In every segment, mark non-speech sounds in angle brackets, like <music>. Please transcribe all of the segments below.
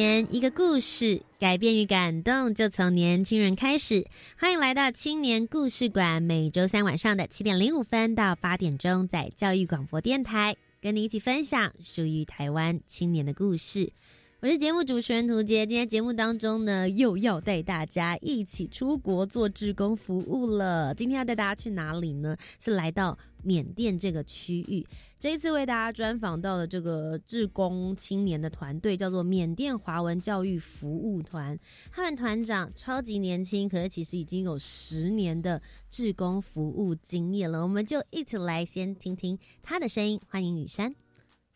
年一个故事，改变与感动就从年轻人开始。欢迎来到青年故事馆，每周三晚上的七点零五分到八点钟，在教育广播电台，跟你一起分享属于台湾青年的故事。我是节目主持人涂杰，今天节目当中呢，又要带大家一起出国做志工服务了。今天要带大家去哪里呢？是来到缅甸这个区域。这一次为大家专访到的这个志工青年的团队叫做缅甸华文教育服务团，他们团长超级年轻，可是其实已经有十年的志工服务经验了。我们就一起来先听听他的声音，欢迎雨山。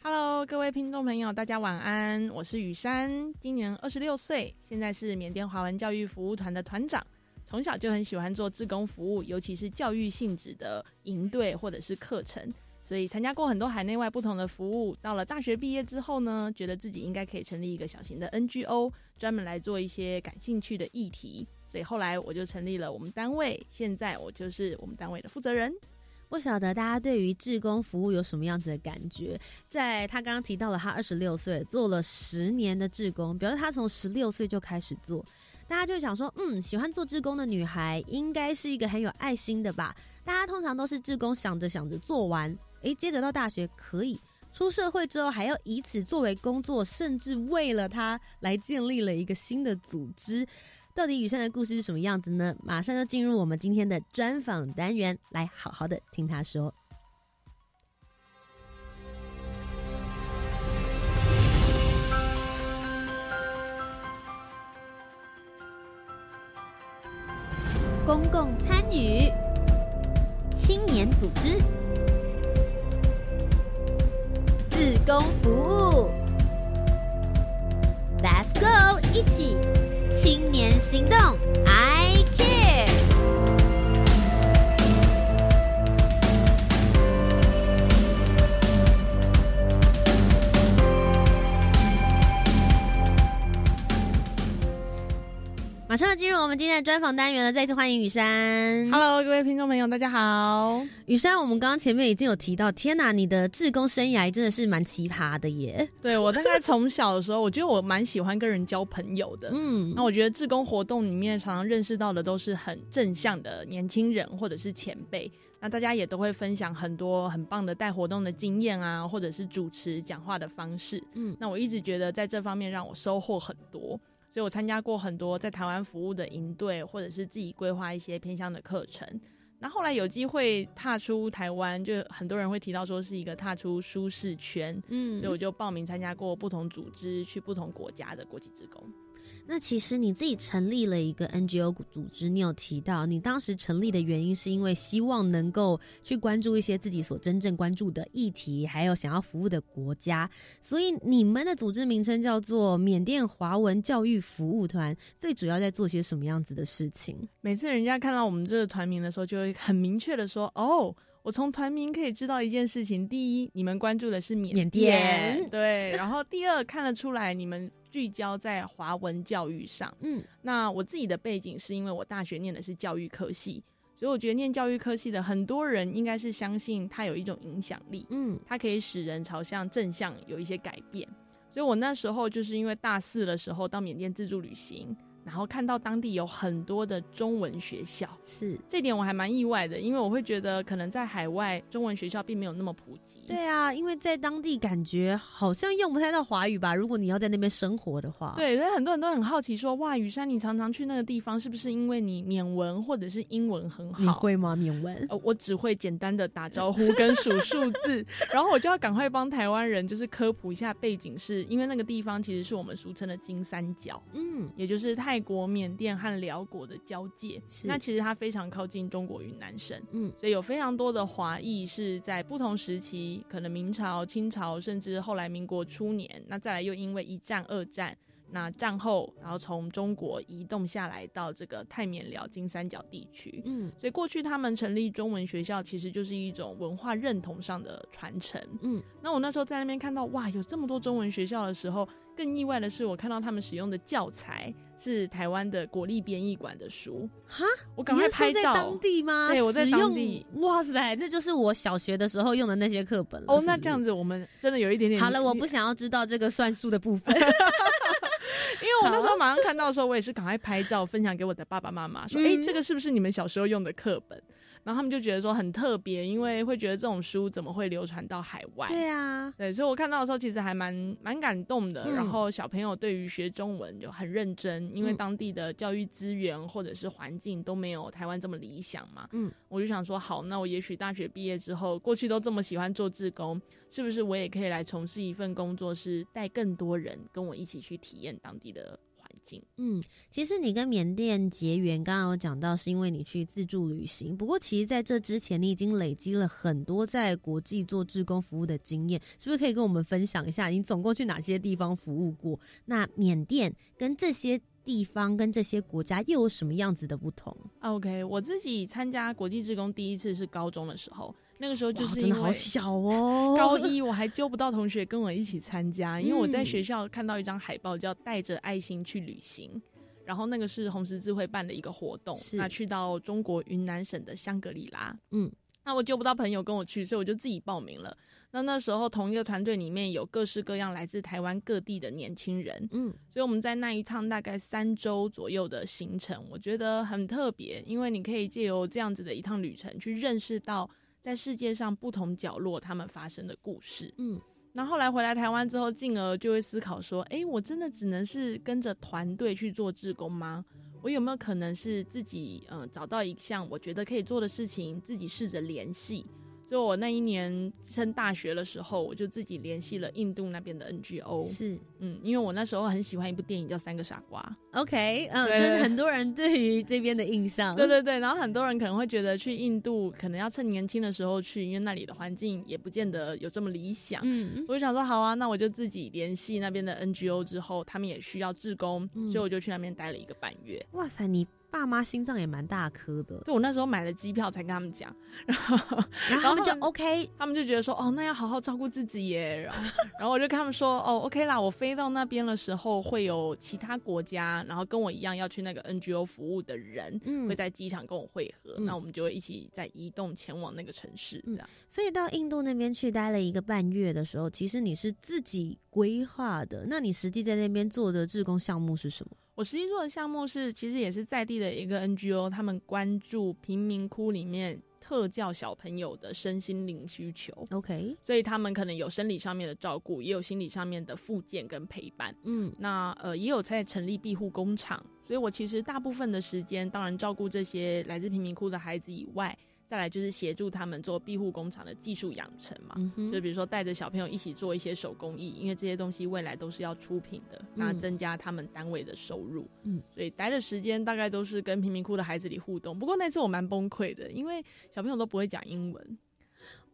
Hello，各位听众朋友，大家晚安，我是雨山，今年二十六岁，现在是缅甸华文教育服务团的团长。从小就很喜欢做志工服务，尤其是教育性质的营队或者是课程。所以参加过很多海内外不同的服务，到了大学毕业之后呢，觉得自己应该可以成立一个小型的 NGO，专门来做一些感兴趣的议题。所以后来我就成立了我们单位，现在我就是我们单位的负责人。不晓得大家对于志工服务有什么样子的感觉？在他刚刚提到了他二十六岁做了十年的志工，表示他从十六岁就开始做，大家就想说，嗯，喜欢做志工的女孩应该是一个很有爱心的吧？大家通常都是志工想着想着做完。诶，接着到大学可以出社会之后，还要以此作为工作，甚至为了他来建立了一个新的组织。到底雨山的故事是什么样子呢？马上就进入我们今天的专访单元，来好好的听他说。公共参与，青年组织。志工服务，Let's go，一起青年行动，I 马上要进入我们今天的专访单元了，再一次欢迎雨山。Hello，各位听众朋友，大家好。雨山，我们刚刚前面已经有提到，天哪，你的志工生涯真的是蛮奇葩的耶。对我大概从小的时候，我觉得我蛮喜欢跟人交朋友的。嗯，那我觉得志工活动里面常常认识到的都是很正向的年轻人或者是前辈，那大家也都会分享很多很棒的带活动的经验啊，或者是主持讲话的方式。嗯，那我一直觉得在这方面让我收获很多。所以我参加过很多在台湾服务的营队，或者是自己规划一些偏向的课程。那后来有机会踏出台湾，就很多人会提到说是一个踏出舒适圈。嗯，所以我就报名参加过不同组织，去不同国家的国际职工。那其实你自己成立了一个 NGO 组织，你有提到你当时成立的原因是因为希望能够去关注一些自己所真正关注的议题，还有想要服务的国家。所以你们的组织名称叫做缅甸华文教育服务团，最主要在做些什么样子的事情？每次人家看到我们这个团名的时候，就会很明确的说：“哦，我从团名可以知道一件事情：第一，你们关注的是缅甸，对；然后第二，看得出来你们。”聚焦在华文教育上，嗯，那我自己的背景是因为我大学念的是教育科系，所以我觉得念教育科系的很多人应该是相信它有一种影响力，嗯，它可以使人朝向正向有一些改变，所以我那时候就是因为大四的时候到缅甸自助旅行。然后看到当地有很多的中文学校，是这点我还蛮意外的，因为我会觉得可能在海外中文学校并没有那么普及。对啊，因为在当地感觉好像用不太到华语吧？如果你要在那边生活的话，对，所以很多人都很好奇说：“哇，雨山，你常常去那个地方，是不是因为你缅文或者是英文很好？你会吗？缅文？呃，我只会简单的打招呼 <laughs> 跟数数字，然后我就要赶快帮台湾人就是科普一下背景，是因为那个地方其实是我们俗称的金三角，嗯，也就是泰。泰国、缅甸和辽国的交界。那其实它非常靠近中国云南省，嗯，所以有非常多的华裔是在不同时期，可能明朝、清朝，甚至后来民国初年，那再来又因为一战、二战。那战后，然后从中国移动下来到这个泰缅辽金三角地区，嗯，所以过去他们成立中文学校，其实就是一种文化认同上的传承，嗯。那我那时候在那边看到，哇，有这么多中文学校的时候，更意外的是，我看到他们使用的教材是台湾的国立编译馆的书，哈，我赶快拍照。当地吗？对，我在当地。哇塞，那就是我小学的时候用的那些课本了。哦，那这样子，我们真的有一点点。好了，我不想要知道这个算术的部分。<laughs> <laughs> 因为我那时候马上看到的时候，我也是赶快拍照分享给我的爸爸妈妈，说：“哎，这个是不是你们小时候用的课本？”然后他们就觉得说很特别，因为会觉得这种书怎么会流传到海外？对啊，对，所以我看到的时候其实还蛮蛮感动的。然后小朋友对于学中文就很认真，因为当地的教育资源或者是环境都没有台湾这么理想嘛。嗯，我就想说，好，那我也许大学毕业之后，过去都这么喜欢做志工，是不是我也可以来从事一份工作，是带更多人跟我一起去体验当地的。嗯，其实你跟缅甸结缘，刚刚有讲到是因为你去自助旅行。不过，其实在这之前，你已经累积了很多在国际做志工服务的经验，是不是可以跟我们分享一下？你总共去哪些地方服务过？那缅甸跟这些地方跟这些国家又有什么样子的不同？OK，我自己参加国际志工第一次是高中的时候。那个时候就是真的好小哦，<laughs> 高一我还揪不到同学跟我一起参加，因为我在学校看到一张海报叫“带着爱心去旅行”，然后那个是红十字会办的一个活动，那去到中国云南省的香格里拉，嗯，那我揪不到朋友跟我去，所以我就自己报名了。那那时候同一个团队里面有各式各样来自台湾各地的年轻人，嗯，所以我们在那一趟大概三周左右的行程，我觉得很特别，因为你可以借由这样子的一趟旅程去认识到。在世界上不同角落，他们发生的故事。嗯，那后来回来台湾之后，进而就会思考说：，哎，我真的只能是跟着团队去做志工吗？我有没有可能是自己，嗯，找到一项我觉得可以做的事情，自己试着联系？就我那一年升大学的时候，我就自己联系了印度那边的 NGO。是，嗯，因为我那时候很喜欢一部电影叫《三个傻瓜》。OK，嗯，就是很多人对于这边的印象。对对对，然后很多人可能会觉得去印度可能要趁年轻的时候去，因为那里的环境也不见得有这么理想。嗯，我就想说，好啊，那我就自己联系那边的 NGO 之后，他们也需要志工，所以我就去那边待了一个半月。哇塞，你。爸妈心脏也蛮大颗的，对我那时候买了机票才跟他们讲，<laughs> 然后然后他们就 OK，他们就觉得说哦，那要好好照顾自己耶，然后 <laughs> 然后我就跟他们说哦，OK 啦，我飞到那边的时候会有其他国家，然后跟我一样要去那个 NGO 服务的人嗯。会在机场跟我会合，那我们就会一起在移动前往那个城市，这样。所以到印度那边去待了一个半月的时候，其实你是自己规划的，那你实际在那边做的志工项目是什么？我实际做的项目是，其实也是在地的一个 NGO，他们关注贫民窟里面特教小朋友的身心灵需求。OK，所以他们可能有生理上面的照顾，也有心理上面的复健跟陪伴。嗯，那呃也有在成立庇护工厂，所以我其实大部分的时间，当然照顾这些来自贫民窟的孩子以外。再来就是协助他们做庇护工厂的技术养成嘛，就比如说带着小朋友一起做一些手工艺，因为这些东西未来都是要出品的，那增加他们单位的收入。嗯，所以待的时间大概都是跟贫民窟的孩子里互动。不过那次我蛮崩溃的，因为小朋友都不会讲英文。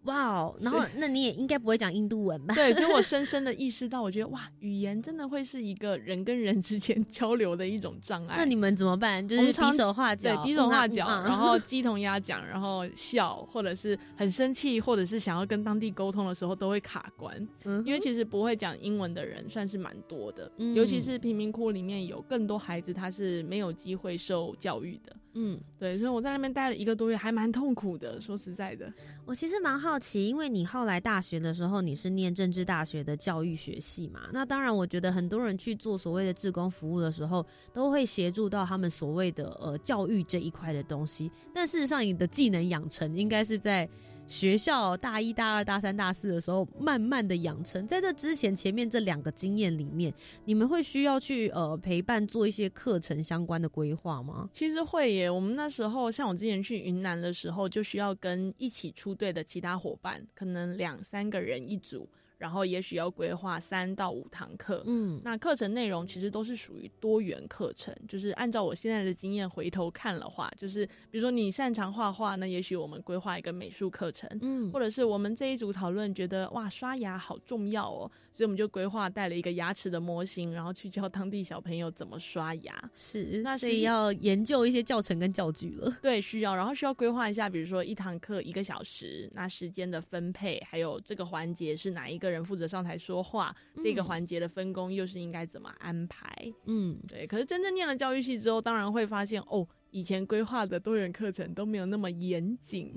哇哦，然后那你也应该不会讲印度文吧？对，所以我 <laughs> 深深的意识到，我觉得哇，语言真的会是一个人跟人之间交流的一种障碍。<laughs> 那你们怎么办？就是比手画脚，对，比手画脚，然后鸡同鸭讲，然后笑，或者是很生气，或者是想要跟当地沟通的时候都会卡关。嗯，因为其实不会讲英文的人算是蛮多的，尤其是贫民窟里面有更多孩子，他是没有机会受教育的。嗯，对，所以我在那边待了一个多月，还蛮痛苦的。说实在的，我其实蛮好奇，因为你后来大学的时候你是念政治大学的教育学系嘛，那当然，我觉得很多人去做所谓的志工服务的时候，都会协助到他们所谓的呃教育这一块的东西。但事实上，你的技能养成应该是在。学校大一、大二、大三、大四的时候，慢慢的养成。在这之前，前面这两个经验里面，你们会需要去呃陪伴做一些课程相关的规划吗？其实会耶。我们那时候，像我之前去云南的时候，就需要跟一起出队的其他伙伴，可能两三个人一组。然后也许要规划三到五堂课，嗯，那课程内容其实都是属于多元课程，就是按照我现在的经验回头看的话，就是比如说你擅长画画，那也许我们规划一个美术课程，嗯，或者是我们这一组讨论觉得哇刷牙好重要哦，所以我们就规划带了一个牙齿的模型，然后去教当地小朋友怎么刷牙，是，那是要研究一些教程跟教具了，对，需要，然后需要规划一下，比如说一堂课一个小时，那时间的分配，还有这个环节是哪一个。人负责上台说话，这个环节的分工又是应该怎么安排？嗯，对。可是真正念了教育系之后，当然会发现哦，以前规划的多元课程都没有那么严谨。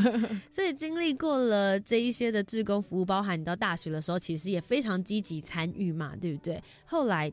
<laughs> 所以经历过了这一些的志工服务，包含你到大学的时候，其实也非常积极参与嘛，对不对？后来。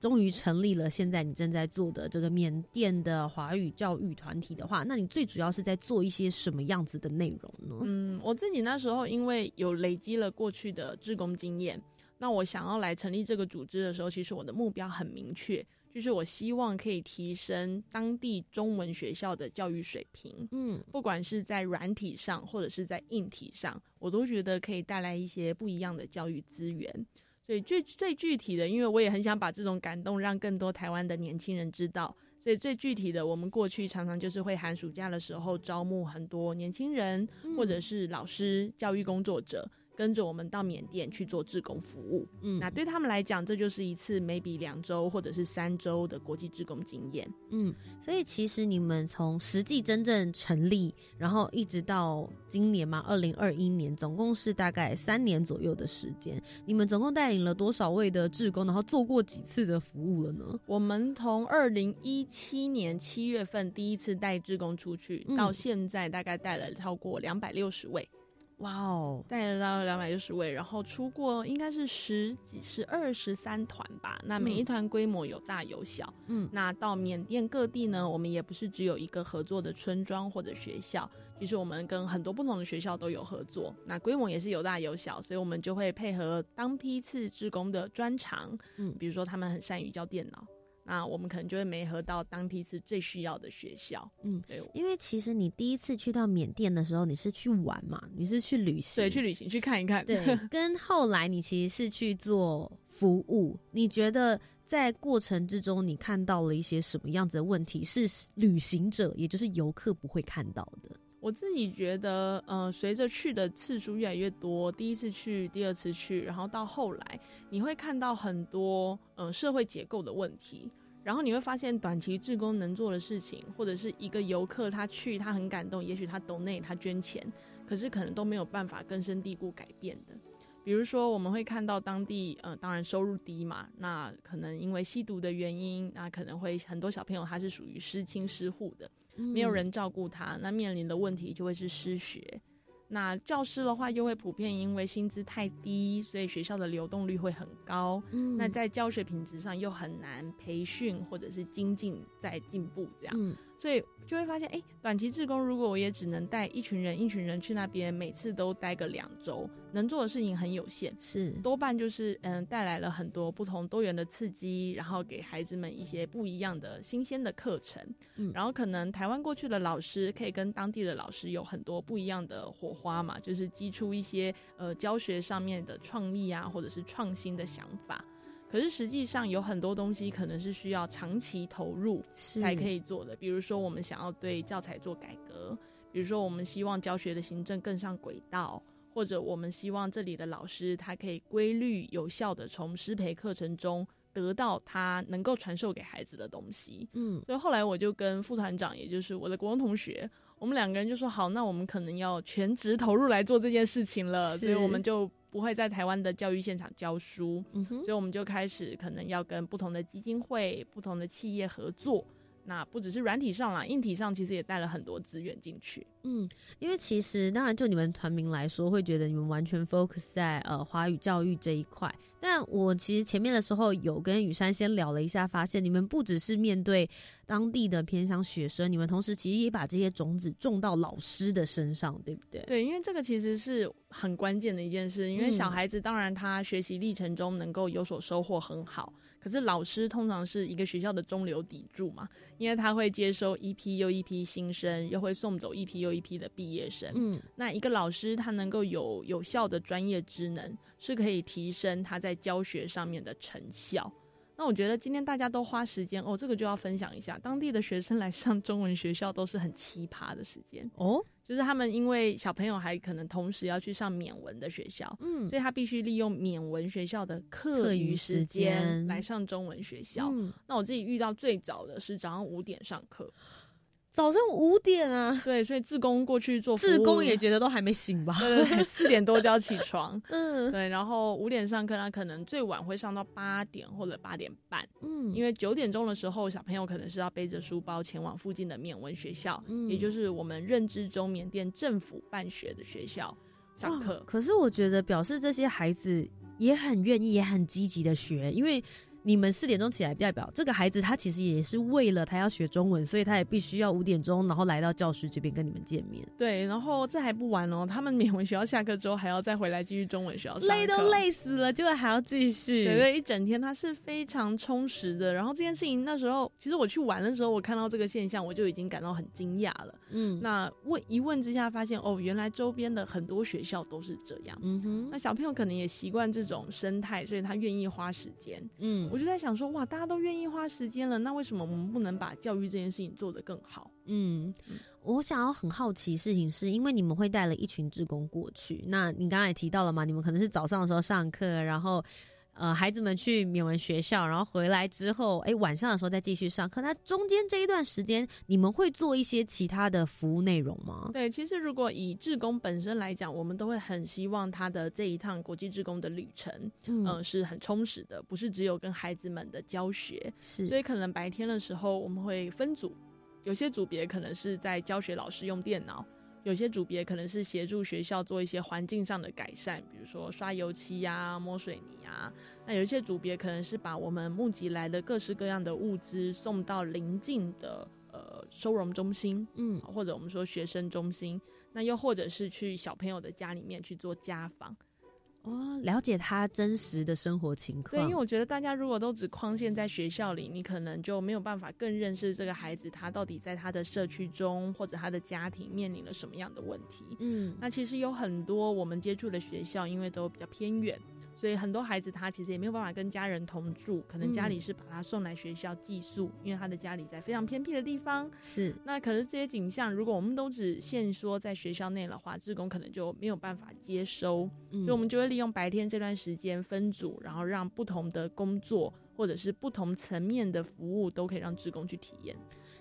终于成立了，现在你正在做的这个缅甸的华语教育团体的话，那你最主要是在做一些什么样子的内容呢？嗯，我自己那时候因为有累积了过去的志工经验，那我想要来成立这个组织的时候，其实我的目标很明确，就是我希望可以提升当地中文学校的教育水平。嗯，不管是在软体上或者是在硬体上，我都觉得可以带来一些不一样的教育资源。对，最最具体的，因为我也很想把这种感动让更多台湾的年轻人知道，所以最具体的，我们过去常常就是会寒暑假的时候招募很多年轻人，或者是老师、教育工作者。跟着我们到缅甸去做志工服务，嗯，那对他们来讲，这就是一次 maybe 两周或者是三周的国际志工经验，嗯，所以其实你们从实际真正成立，然后一直到今年嘛，二零二一年，总共是大概三年左右的时间。你们总共带领了多少位的志工，然后做过几次的服务了呢？我们从二零一七年七月份第一次带志工出去，到现在大概带了超过两百六十位。哇哦，带了到两百六十位，然后出过应该是十几、十二、十三团吧。那每一团规模有大有小。嗯，那到缅甸各地呢，我们也不是只有一个合作的村庄或者学校，其实我们跟很多不同的学校都有合作。那规模也是有大有小，所以我们就会配合当批次职工的专长。嗯，比如说他们很善于教电脑。那我们可能就会没合到当地是最需要的学校，嗯，对，因为其实你第一次去到缅甸的时候，你是去玩嘛，你是去旅行，对，去旅行去看一看，对，<laughs> 跟后来你其实是去做服务，你觉得在过程之中你看到了一些什么样子的问题，是旅行者也就是游客不会看到的？我自己觉得，呃，随着去的次数越来越多，第一次去，第二次去，然后到后来，你会看到很多，嗯，社会结构的问题。然后你会发现，短期志工能做的事情，或者是一个游客他去，他很感动，也许他懂内他捐钱，可是可能都没有办法根深蒂固改变的。比如说，我们会看到当地，呃，当然收入低嘛，那可能因为吸毒的原因，那可能会很多小朋友他是属于失亲失户的，没有人照顾他，那面临的问题就会是失学。那教师的话，又会普遍因为薪资太低，所以学校的流动率会很高。嗯，那在教学品质上又很难培训或者是精进再进步这样。所以就会发现，哎，短期志工如果我也只能带一群人，一群人去那边，每次都待个两周，能做的事情很有限，是。多半就是嗯，带来了很多不同多元的刺激，然后给孩子们一些不一样的新鲜的课程，嗯，然后可能台湾过去的老师可以跟当地的老师有很多不一样的火花嘛，就是激出一些呃教学上面的创意啊，或者是创新的想法。可是实际上有很多东西可能是需要长期投入才可以做的，比如说我们想要对教材做改革，比如说我们希望教学的行政更上轨道，或者我们希望这里的老师他可以规律有效的从师培课程中得到他能够传授给孩子的东西。嗯，所以后来我就跟副团长，也就是我的国中同学，我们两个人就说好，那我们可能要全职投入来做这件事情了，所以我们就。不会在台湾的教育现场教书，所以我们就开始可能要跟不同的基金会、不同的企业合作。那不只是软体上啦，硬体上其实也带了很多资源进去。嗯，因为其实当然就你们团名来说，会觉得你们完全 focus 在呃华语教育这一块。但我其实前面的时候有跟雨山先聊了一下，发现你们不只是面对当地的偏乡学生，你们同时其实也把这些种子种到老师的身上，对不对？对，因为这个其实是很关键的一件事。因为小孩子当然他学习历程中能够有所收获很好，可是老师通常是一个学校的中流砥柱嘛，因为他会接收一批又一批新生，又会送走一批又一批的毕业生。嗯，那一个老师他能够有有效的专业职能，是可以提升他在教学上面的成效。那我觉得今天大家都花时间哦，这个就要分享一下，当地的学生来上中文学校都是很奇葩的时间哦。就是他们因为小朋友还可能同时要去上缅文的学校，嗯，所以他必须利用缅文学校的课余时间来上中文学校。那我自己遇到最早的是早上五点上课。早上五点啊，对，所以自工过去做，自工也觉得都还没醒吧？对对对，四点多就要起床，<laughs> 嗯，对，然后五点上课，他可能最晚会上到八点或者八点半，嗯，因为九点钟的时候，小朋友可能是要背着书包前往附近的缅文学校，嗯，也就是我们认知中缅甸政府办学的学校上课。可是我觉得表示这些孩子也很愿意，也很积极的学，因为。你们四点钟起来，代表这个孩子他其实也是为了他要学中文，所以他也必须要五点钟，然后来到教室这边跟你们见面。对，然后这还不完哦，他们免文学校下课之后还要再回来继续中文学校，累都累死了，结果还要继续。对对，一整天他是非常充实的。然后这件事情那时候，其实我去玩的时候，我看到这个现象，我就已经感到很惊讶了。嗯，那问一问之下，发现哦，原来周边的很多学校都是这样。嗯哼，那小朋友可能也习惯这种生态，所以他愿意花时间。嗯。我就在想说，哇，大家都愿意花时间了，那为什么我们不能把教育这件事情做得更好？嗯，我想要很好奇事情是，因为你们会带了一群职工过去，那你刚才也提到了嘛，你们可能是早上的时候上课，然后。呃，孩子们去缅文学校，然后回来之后，哎，晚上的时候再继续上课。那中间这一段时间，你们会做一些其他的服务内容吗？对，其实如果以志工本身来讲，我们都会很希望他的这一趟国际志工的旅程，嗯，是很充实的，不是只有跟孩子们的教学。是，所以可能白天的时候我们会分组，有些组别可能是在教学老师用电脑。有些组别可能是协助学校做一些环境上的改善，比如说刷油漆呀、摸水泥啊。那有一些组别可能是把我们募集来的各式各样的物资送到邻近的呃收容中心，嗯，或者我们说学生中心。那又或者是去小朋友的家里面去做家访。哦，了解他真实的生活情况。对，因为我觉得大家如果都只框限在学校里，你可能就没有办法更认识这个孩子，他到底在他的社区中或者他的家庭面临了什么样的问题。嗯，那其实有很多我们接触的学校，因为都比较偏远。所以很多孩子他其实也没有办法跟家人同住，可能家里是把他送来学校寄宿，因为他的家里在非常偏僻的地方。是，那可是这些景象，如果我们都只限说在学校内的话，志工可能就没有办法接收，所以我们就会利用白天这段时间分组，然后让不同的工作或者是不同层面的服务都可以让志工去体验。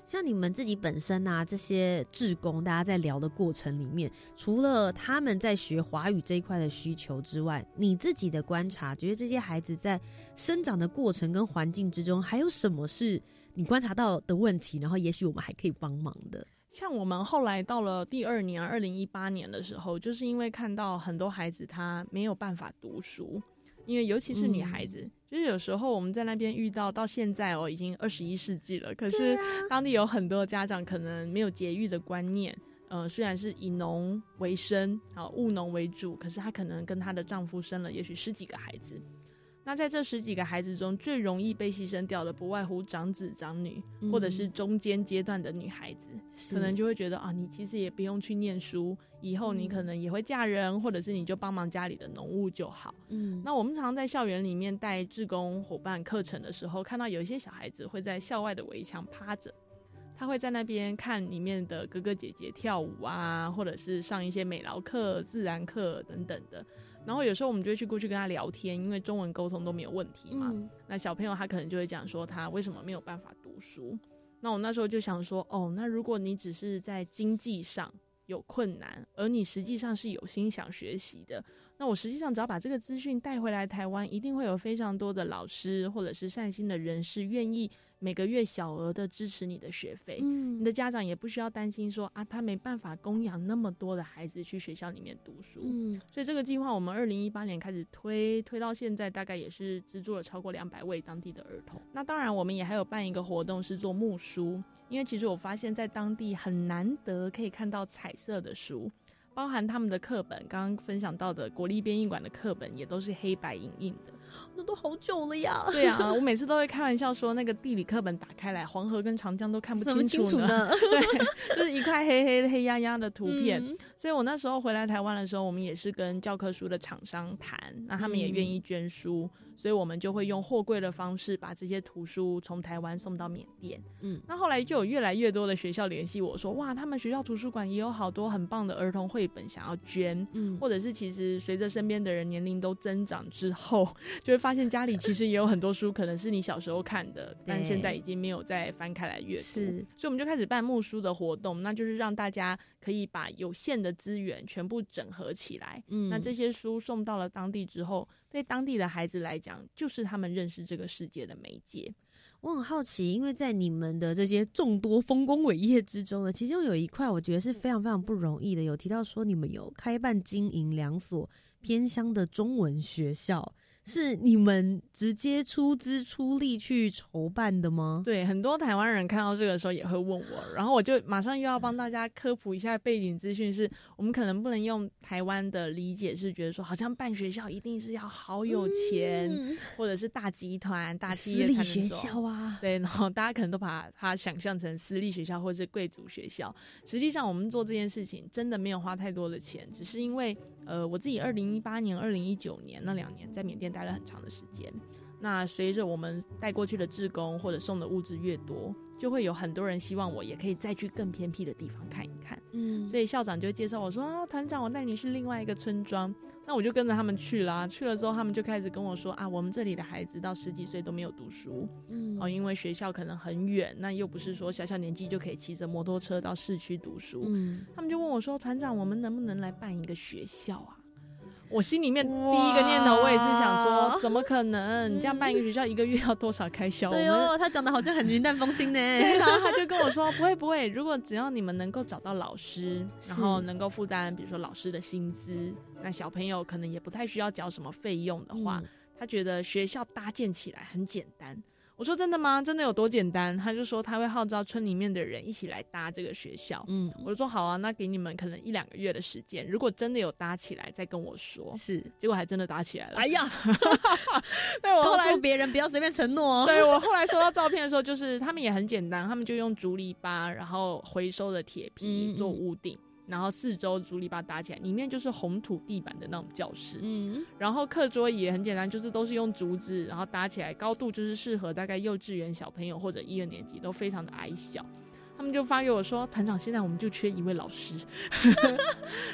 像你们自己本身啊，这些志工，大家在聊的过程里面，除了他们在学华语这一块的需求之外，你自己的观察，觉得这些孩子在生长的过程跟环境之中，还有什么是你观察到的问题？然后，也许我们还可以帮忙的。像我们后来到了第二年，二零一八年的时候，就是因为看到很多孩子他没有办法读书。因为尤其是女孩子，就是有时候我们在那边遇到，到现在哦，已经二十一世纪了，可是当地有很多家长可能没有节育的观念，呃，虽然是以农为生，啊，务农为主，可是她可能跟她的丈夫生了也许十几个孩子。那在这十几个孩子中，最容易被牺牲掉的，不外乎长子长女，或者是中间阶段的女孩子，可能就会觉得啊，你其实也不用去念书，以后你可能也会嫁人，或者是你就帮忙家里的农务就好。嗯，那我们常常在校园里面带志工伙伴课程的时候，看到有一些小孩子会在校外的围墙趴着，他会在那边看里面的哥哥姐姐跳舞啊，或者是上一些美劳课、自然课等等的。然后有时候我们就会去过去跟他聊天，因为中文沟通都没有问题嘛。那小朋友他可能就会讲说他为什么没有办法读书。那我那时候就想说，哦，那如果你只是在经济上有困难，而你实际上是有心想学习的，那我实际上只要把这个资讯带回来台湾，一定会有非常多的老师或者是善心的人士愿意。每个月小额的支持你的学费，嗯，你的家长也不需要担心说啊，他没办法供养那么多的孩子去学校里面读书，嗯，所以这个计划我们二零一八年开始推，推到现在大概也是资助了超过两百位当地的儿童。那当然，我们也还有办一个活动是做木书，因为其实我发现，在当地很难得可以看到彩色的书，包含他们的课本，刚刚分享到的国立编译馆的课本也都是黑白影印的。那都好久了呀。对啊，<laughs> 我每次都会开玩笑说，那个地理课本打开来，黄河跟长江都看不清楚呢。<laughs> 对，就是一块黑黑的、黑压压的图片。所以我那时候回来台湾的时候，我们也是跟教科书的厂商谈，那他们也愿意捐书。所以我们就会用货柜的方式把这些图书从台湾送到缅甸。嗯，那后来就有越来越多的学校联系我说，哇，他们学校图书馆也有好多很棒的儿童绘本想要捐。嗯，或者是其实随着身边的人年龄都增长之后，<laughs> 就会发现家里其实也有很多书，可能是你小时候看的，但现在已经没有再翻开来阅读。是，所以我们就开始办木书的活动，那就是让大家可以把有限的资源全部整合起来。嗯，那这些书送到了当地之后。对当地的孩子来讲，就是他们认识这个世界的媒介。我很好奇，因为在你们的这些众多丰功伟业之中呢，其中有一块我觉得是非常非常不容易的。有提到说你们有开办经营两所偏乡的中文学校。是你们直接出资出力去筹办的吗？对，很多台湾人看到这个时候也会问我，然后我就马上又要帮大家科普一下背景资讯，是我们可能不能用台湾的理解，是觉得说好像办学校一定是要好有钱，或者是大集团、大企业才能走啊。对，然后大家可能都把它想象成私立学校或者是贵族学校。实际上，我们做这件事情真的没有花太多的钱，只是因为呃，我自己二零一八年、二零一九年那两年在缅甸待。待了很长的时间，那随着我们带过去的志工或者送的物资越多，就会有很多人希望我也可以再去更偏僻的地方看一看。嗯，所以校长就介绍我说啊，团长，我带你去另外一个村庄。那我就跟着他们去啦。去了之后，他们就开始跟我说啊，我们这里的孩子到十几岁都没有读书，嗯，哦，因为学校可能很远，那又不是说小小年纪就可以骑着摩托车到市区读书。嗯，他们就问我说，团长，我们能不能来办一个学校啊？我心里面第一个念头，我也是想说，怎么可能？你这样办一个学校，一个月要多少开销？对哦，他讲的好像很云淡风轻呢。<laughs> 然后他就跟我说，不会不会，如果只要你们能够找到老师，然后能够负担，比如说老师的薪资，那小朋友可能也不太需要缴什么费用的话，他觉得学校搭建起来很简单。我说真的吗？真的有多简单？他就说他会号召村里面的人一起来搭这个学校。嗯，我就说好啊，那给你们可能一两个月的时间，如果真的有搭起来，再跟我说。是，结果还真的搭起来了。哎呀，<laughs> <laughs> 对我告诉别人不要随便承诺哦。对我后来收到照片的时候，就是他们也很简单，他们就用竹篱笆，然后回收的铁皮做屋顶。然后四周竹篱笆搭起来，里面就是红土地板的那种教室。嗯，然后课桌椅也很简单，就是都是用竹子，然后搭起来，高度就是适合大概幼稚园小朋友或者一二年级，都非常的矮小。他们就发给我说：“团长，现在我们就缺一位老师。<laughs> ”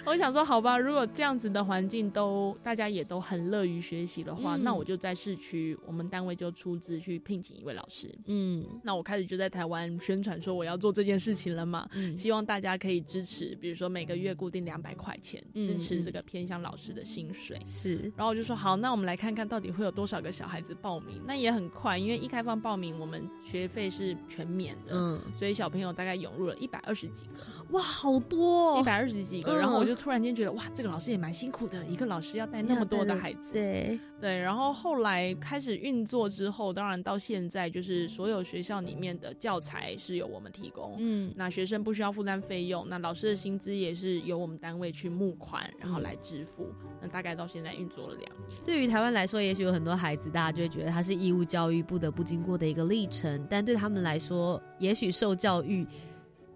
我想说，好吧，如果这样子的环境都大家也都很乐于学习的话，那我就在市区，我们单位就出资去聘请一位老师。嗯，那我开始就在台湾宣传说我要做这件事情了嘛，希望大家可以支持，比如说每个月固定两百块钱支持这个偏向老师的薪水。是，然后我就说好，那我们来看看到底会有多少个小孩子报名。那也很快，因为一开放报名，我们学费是全免的，嗯，所以小朋友。大概涌入了一百二十几个，哇，好多，一百二十几个。然后我就突然间觉得，哇，这个老师也蛮辛苦的，一个老师要带那么多的孩子。对对。然后后来开始运作之后，当然到现在就是所有学校里面的教材是由我们提供，嗯，那学生不需要负担费用，那老师的薪资也是由我们单位去募款，然后来支付。那大概到现在运作了两年。对于台湾来说，也许有很多孩子，大家就会觉得他是义务教育不得不经过的一个历程，但对他们来说，也许受教育。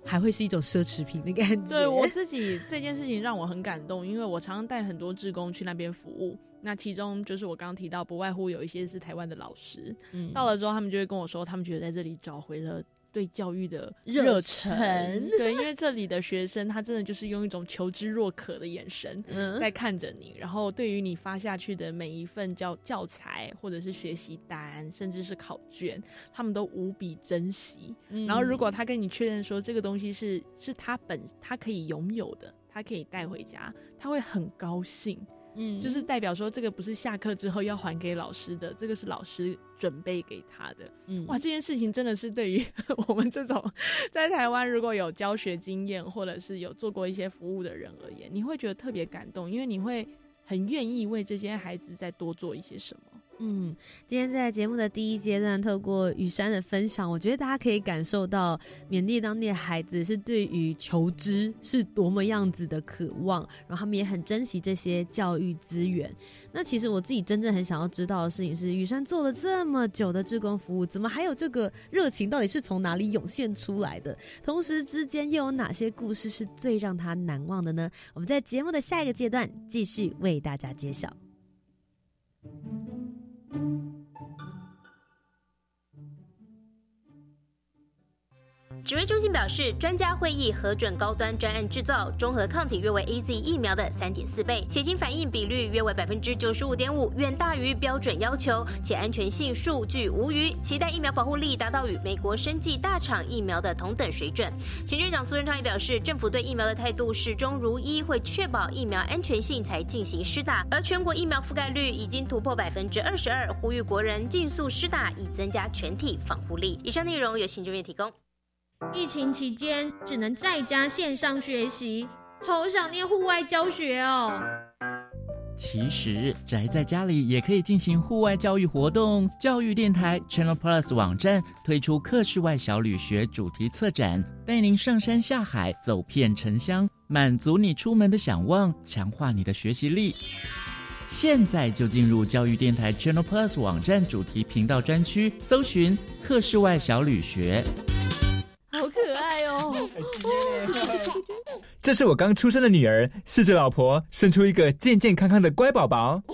还会是一种奢侈品的感觉。对我自己这件事情让我很感动，因为我常常带很多志工去那边服务。那其中就是我刚刚提到，不外乎有一些是台湾的老师，嗯到了之后他们就会跟我说，他们觉得在这里找回了。对教育的热忱，<laughs> 对，因为这里的学生他真的就是用一种求知若渴的眼神在看着你，然后对于你发下去的每一份教教材或者是学习单，甚至是考卷，他们都无比珍惜。然后如果他跟你确认说这个东西是是他本他可以拥有的，他可以带回家，他会很高兴。嗯，就是代表说这个不是下课之后要还给老师的，这个是老师准备给他的。嗯，哇，这件事情真的是对于 <laughs> 我们这种在台湾如果有教学经验或者是有做过一些服务的人而言，你会觉得特别感动，因为你会很愿意为这些孩子再多做一些什么。嗯，今天在节目的第一阶段，透过雨山的分享，我觉得大家可以感受到缅甸当地的孩子是对于求知是多么样子的渴望，然后他们也很珍惜这些教育资源。那其实我自己真正很想要知道的事情是，雨山做了这么久的志工服务，怎么还有这个热情？到底是从哪里涌现出来的？同时之间又有哪些故事是最让他难忘的呢？我们在节目的下一个阶段继续为大家揭晓。Música 指挥中心表示，专家会议核准高端专案制造，综合抗体约为 A Z 疫苗的三点四倍，血清反应比率约为百分之九十五点五，远大于标准要求，且安全性数据无虞，期待疫苗保护力达到与美国生技大厂疫苗的同等水准。行政长苏贞昌也表示，政府对疫苗的态度始终如一，会确保疫苗安全性才进行施打，而全国疫苗覆盖率已经突破百分之二十二，呼吁国人尽速施打，以增加全体防护力。以上内容由行政院提供。疫情期间只能在家线上学习，好想念户外教学哦。其实宅在家里也可以进行户外教育活动。教育电台 Channel Plus 网站推出课室外小旅学主题策展，带您上山下海，走遍城乡，满足你出门的想望，强化你的学习力。现在就进入教育电台 Channel Plus 网站主题频道专区，搜寻课室外小旅学。这是我刚出生的女儿，谢谢老婆生出一个健健康康的乖宝宝。<laughs>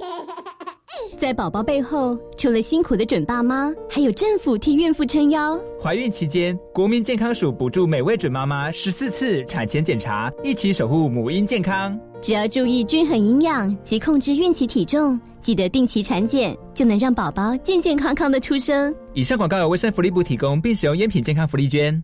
在宝宝背后，除了辛苦的准爸妈，还有政府替孕妇撑腰。怀孕期间，国民健康署补助每位准妈妈十四次产前检查，一起守护母婴健康。只要注意均衡营养及控制孕期体重，记得定期产检，就能让宝宝健健康康的出生。以上广告由卫生福利部提供，并使用烟品健康福利捐。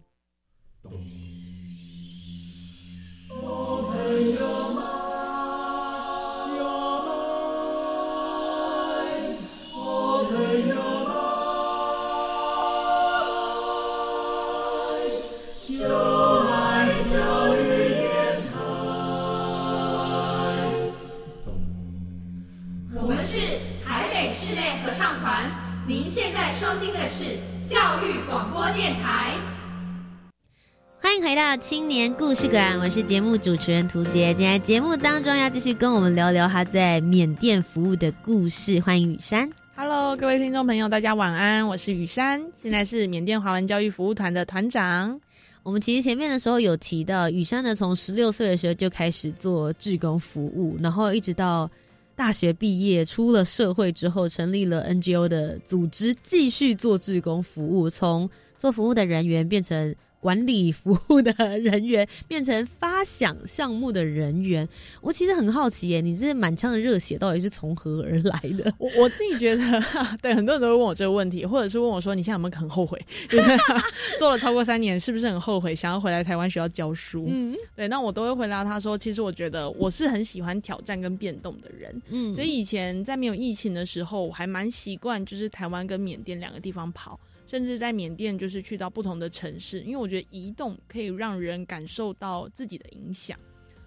迎回到青年故事馆，我是节目主持人涂杰。今天节目当中要继续跟我们聊聊他在缅甸服务的故事。欢迎雨山，Hello，各位听众朋友，大家晚安，我是雨山，现在是缅甸华文教育服务团的团长。我们其实前面的时候有提到，雨山呢从十六岁的时候就开始做志工服务，然后一直到大学毕业出了社会之后，成立了 NGO 的组织，继续做志工服务，从做服务的人员变成。管理服务的人员变成发想项目的人员，<laughs> 我其实很好奇耶，你这满腔的热血到底是从何而来的？<laughs> 我我自己觉得，<laughs> 对很多人都会问我这个问题，或者是问我说，你现在有没有很后悔？做了超过三年，是不是很后悔，想要回来台湾学校教书？嗯，对，那我都会回答他说，其实我觉得我是很喜欢挑战跟变动的人，嗯，所以以前在没有疫情的时候，我还蛮习惯就是台湾跟缅甸两个地方跑。甚至在缅甸，就是去到不同的城市，因为我觉得移动可以让人感受到自己的影响，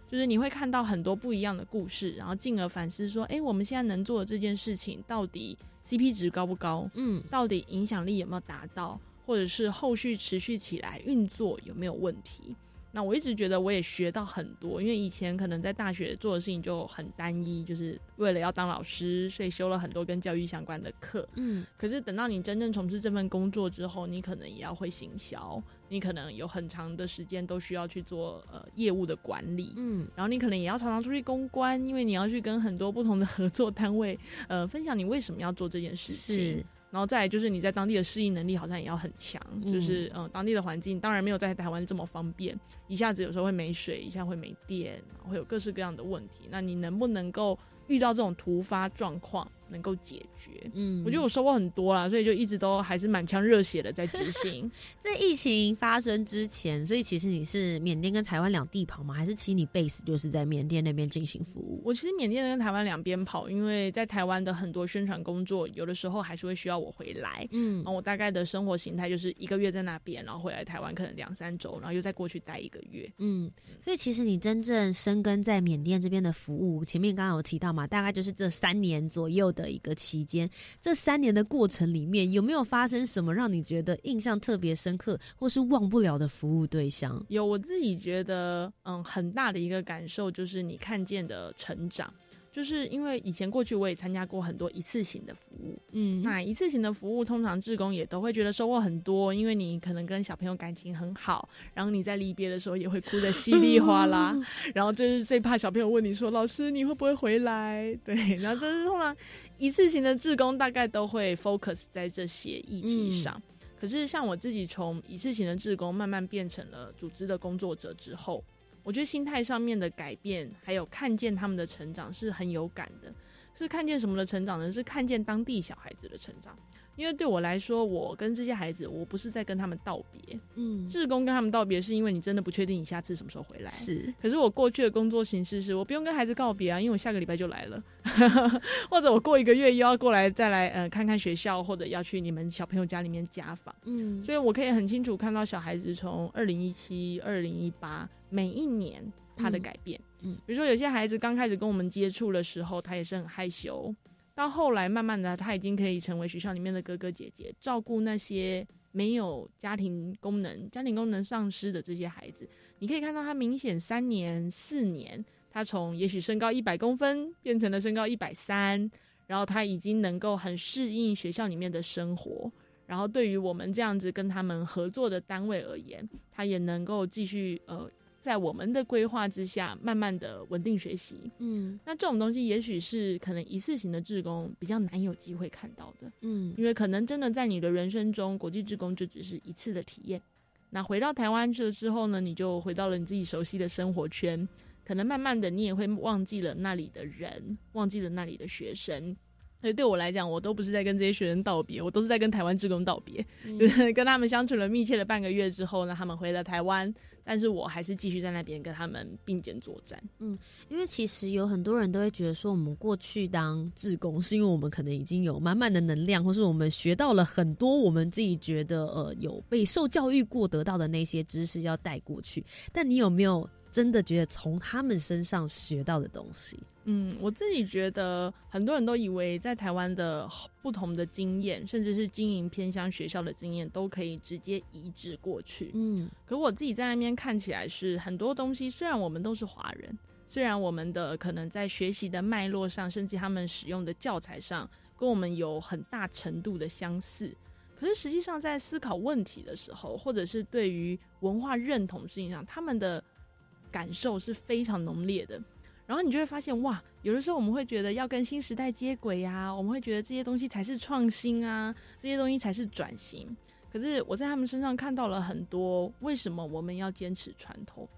就是你会看到很多不一样的故事，然后进而反思说，哎，我们现在能做的这件事情到底 CP 值高不高？嗯，到底影响力有没有达到，或者是后续持续起来运作有没有问题？那我一直觉得我也学到很多，因为以前可能在大学做的事情就很单一，就是为了要当老师，所以修了很多跟教育相关的课。嗯，可是等到你真正从事这份工作之后，你可能也要会行销，你可能有很长的时间都需要去做呃业务的管理。嗯，然后你可能也要常常出去公关，因为你要去跟很多不同的合作单位呃分享你为什么要做这件事情。然后再来就是你在当地的适应能力好像也要很强，就是嗯，当地的环境当然没有在台湾这么方便，一下子有时候会没水，一下会没电，会有各式各样的问题。那你能不能够遇到这种突发状况？能够解决，嗯，我觉得我收获很多啦，所以就一直都还是满腔热血的在执行。<laughs> 在疫情发生之前，所以其实你是缅甸跟台湾两地跑吗？还是其实你 base 就是在缅甸那边进行服务？我其实缅甸跟台湾两边跑，因为在台湾的很多宣传工作，有的时候还是会需要我回来。嗯，然后我大概的生活形态就是一个月在那边，然后回来台湾可能两三周，然后又再过去待一个月。嗯，所以其实你真正生根在缅甸这边的服务，前面刚刚有提到嘛，大概就是这三年左右的。的一个期间，这三年的过程里面，有没有发生什么让你觉得印象特别深刻，或是忘不了的服务对象？有，我自己觉得，嗯，很大的一个感受就是你看见的成长。就是因为以前过去我也参加过很多一次性的服务，嗯，那一次性的服务通常志工也都会觉得收获很多，因为你可能跟小朋友感情很好，然后你在离别的时候也会哭得稀里哗啦，<laughs> 然后就是最怕小朋友问你说老师你会不会回来？对，然后这是通常一次性的志工大概都会 focus 在这些议题上，可是像我自己从一次性的志工慢慢变成了组织的工作者之后。我觉得心态上面的改变，还有看见他们的成长是很有感的。是看见什么的成长呢？是看见当地小孩子的成长。因为对我来说，我跟这些孩子，我不是在跟他们道别。嗯，志工跟他们道别，是因为你真的不确定你下次什么时候回来。是。可是我过去的工作形式是，我不用跟孩子告别啊，因为我下个礼拜就来了，<laughs> 或者我过一个月又要过来再来呃看看学校，或者要去你们小朋友家里面家访。嗯，所以我可以很清楚看到小孩子从二零一七、二零一八每一年他的改变。嗯，比如说有些孩子刚开始跟我们接触的时候，他也是很害羞。到后来，慢慢的，他已经可以成为学校里面的哥哥姐姐，照顾那些没有家庭功能、家庭功能丧失的这些孩子。你可以看到，他明显三年、四年，他从也许身高一百公分变成了身高一百三，然后他已经能够很适应学校里面的生活。然后，对于我们这样子跟他们合作的单位而言，他也能够继续呃。在我们的规划之下，慢慢的稳定学习。嗯，那这种东西也许是可能一次性的志工比较难有机会看到的。嗯，因为可能真的在你的人生中，国际志工就只是一次的体验。那回到台湾去了之后呢，你就回到了你自己熟悉的生活圈，可能慢慢的你也会忘记了那里的人，忘记了那里的学生。所以对我来讲，我都不是在跟这些学生道别，我都是在跟台湾职工道别。就 <laughs> 是跟他们相处了密切的半个月之后呢，他们回了台湾，但是我还是继续在那边跟他们并肩作战。嗯，因为其实有很多人都会觉得说，我们过去当志工是因为我们可能已经有满满的能量，或是我们学到了很多我们自己觉得呃有被受教育过得到的那些知识要带过去。但你有没有？真的觉得从他们身上学到的东西，嗯，我自己觉得很多人都以为在台湾的不同的经验，甚至是经营偏乡学校的经验，都可以直接移植过去。嗯，可我自己在那边看起来是很多东西，虽然我们都是华人，虽然我们的可能在学习的脉络上，甚至他们使用的教材上，跟我们有很大程度的相似，可是实际上在思考问题的时候，或者是对于文化认同事情上，他们的。感受是非常浓烈的，然后你就会发现，哇，有的时候我们会觉得要跟新时代接轨呀，我们会觉得这些东西才是创新啊，这些东西才是转型。可是我在他们身上看到了很多，为什么我们要坚持传统？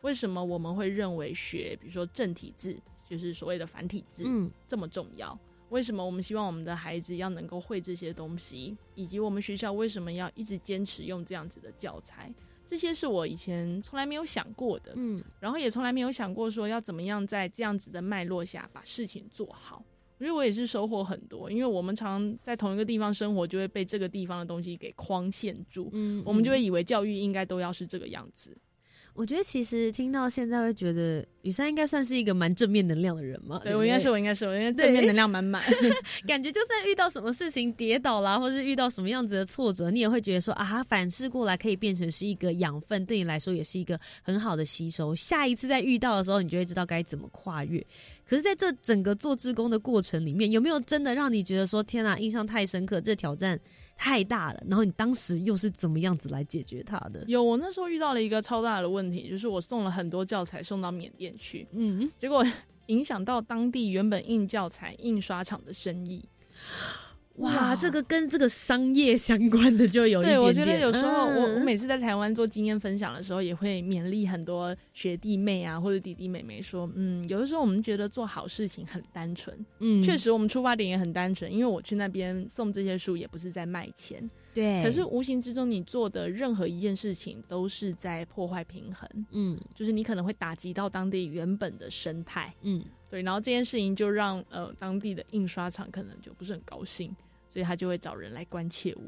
为什么我们会认为学，比如说正体字，就是所谓的繁体字，嗯，这么重要？为什么我们希望我们的孩子要能够会这些东西？以及我们学校为什么要一直坚持用这样子的教材？这些是我以前从来没有想过的，嗯，然后也从来没有想过说要怎么样在这样子的脉络下把事情做好。我觉得我也是收获很多，因为我们常在同一个地方生活，就会被这个地方的东西给框限住，嗯，我们就会以为教育应该都要是这个样子。我觉得其实听到现在会觉得雨山应该算是一个蛮正面能量的人嘛。对我应该是我应该是我应该正面能量满满，<laughs> 感觉就算遇到什么事情跌倒啦，或是遇到什么样子的挫折，你也会觉得说啊，反噬过来可以变成是一个养分，对你来说也是一个很好的吸收。下一次再遇到的时候，你就会知道该怎么跨越。可是，在这整个做志工的过程里面，有没有真的让你觉得说天啊，印象太深刻，这挑战？太大了，然后你当时又是怎么样子来解决它的？有，我那时候遇到了一个超大的问题，就是我送了很多教材送到缅甸去，嗯，结果影响到当地原本印教材印刷厂的生意。哇，这个跟这个商业相关的就有一点。对，我觉得有时候我我每次在台湾做经验分享的时候，也会勉励很多学弟妹啊或者弟弟妹妹说，嗯，有的时候我们觉得做好事情很单纯，嗯，确实我们出发点也很单纯，因为我去那边送这些书也不是在卖钱，对。可是无形之中你做的任何一件事情都是在破坏平衡，嗯，就是你可能会打击到当地原本的生态，嗯，对。然后这件事情就让呃当地的印刷厂可能就不是很高兴。所以他就会找人来关切我。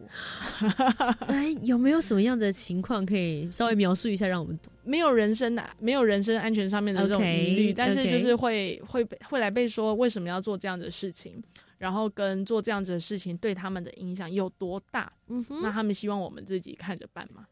<laughs> 哎，有没有什么样子的情况可以稍微描述一下，让我们懂？没有人身的，没有人身安全上面的这种疑虑，但是就是会会会来被说为什么要做这样的事情。然后跟做这样子的事情对他们的影响有多大？嗯哼，那他们希望我们自己看着办嘛。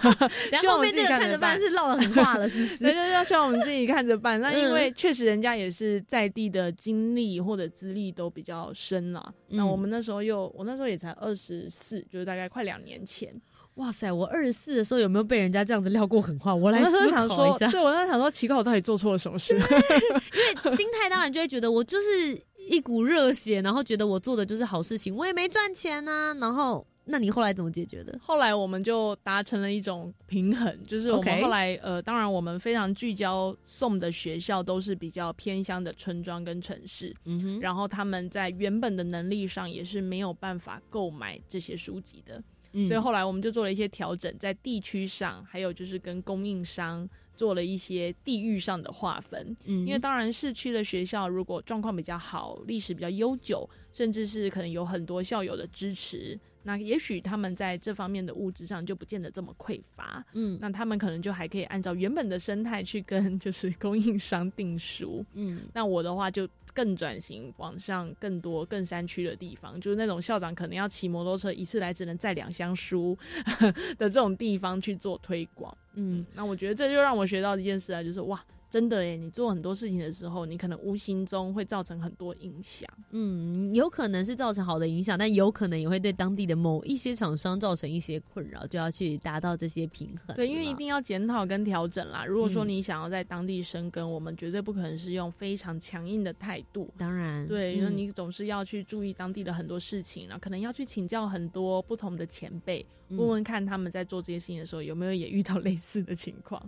<laughs> 希望我们自己看着办是唠了狠话了，是不是？<laughs> 对，就是要希望我们自己看着办。<laughs> 那因为确实人家也是在地的经历或者资历都比较深了。那我们那时候又，我那时候也才二十四，就是大概快两年前。哇塞，我二十四的时候有没有被人家这样子撂过狠话？我来思考一下。对我那时候想说，奇怪，我到底做错了什么事？因为心态当然就会觉得我就是。一股热血，然后觉得我做的就是好事情，我也没赚钱呐。然后，那你后来怎么解决的？后来我们就达成了一种平衡，就是我们后来呃，当然我们非常聚焦送的学校都是比较偏乡的村庄跟城市，嗯哼，然后他们在原本的能力上也是没有办法购买这些书籍的，所以后来我们就做了一些调整，在地区上，还有就是跟供应商。做了一些地域上的划分，嗯，因为当然市区的学校如果状况比较好，历史比较悠久，甚至是可能有很多校友的支持，那也许他们在这方面的物质上就不见得这么匮乏，嗯，那他们可能就还可以按照原本的生态去跟就是 <laughs> 供应商订书，嗯，那我的话就。更转型往上更多更山区的地方，就是那种校长可能要骑摩托车一次来只能载两箱书 <laughs> 的这种地方去做推广。嗯，那我觉得这就让我学到一件事啊，就是哇。真的耶，你做很多事情的时候，你可能无形中会造成很多影响。嗯，有可能是造成好的影响，但有可能也会对当地的某一些厂商造成一些困扰，就要去达到这些平衡。对，因为一定要检讨跟调整啦。如果说你想要在当地生根，我们绝对不可能是用非常强硬的态度。当然，对，因为你总是要去注意当地的很多事情，然后可能要去请教很多不同的前辈，问问看他们在做这些事情的时候有没有也遇到类似的情况。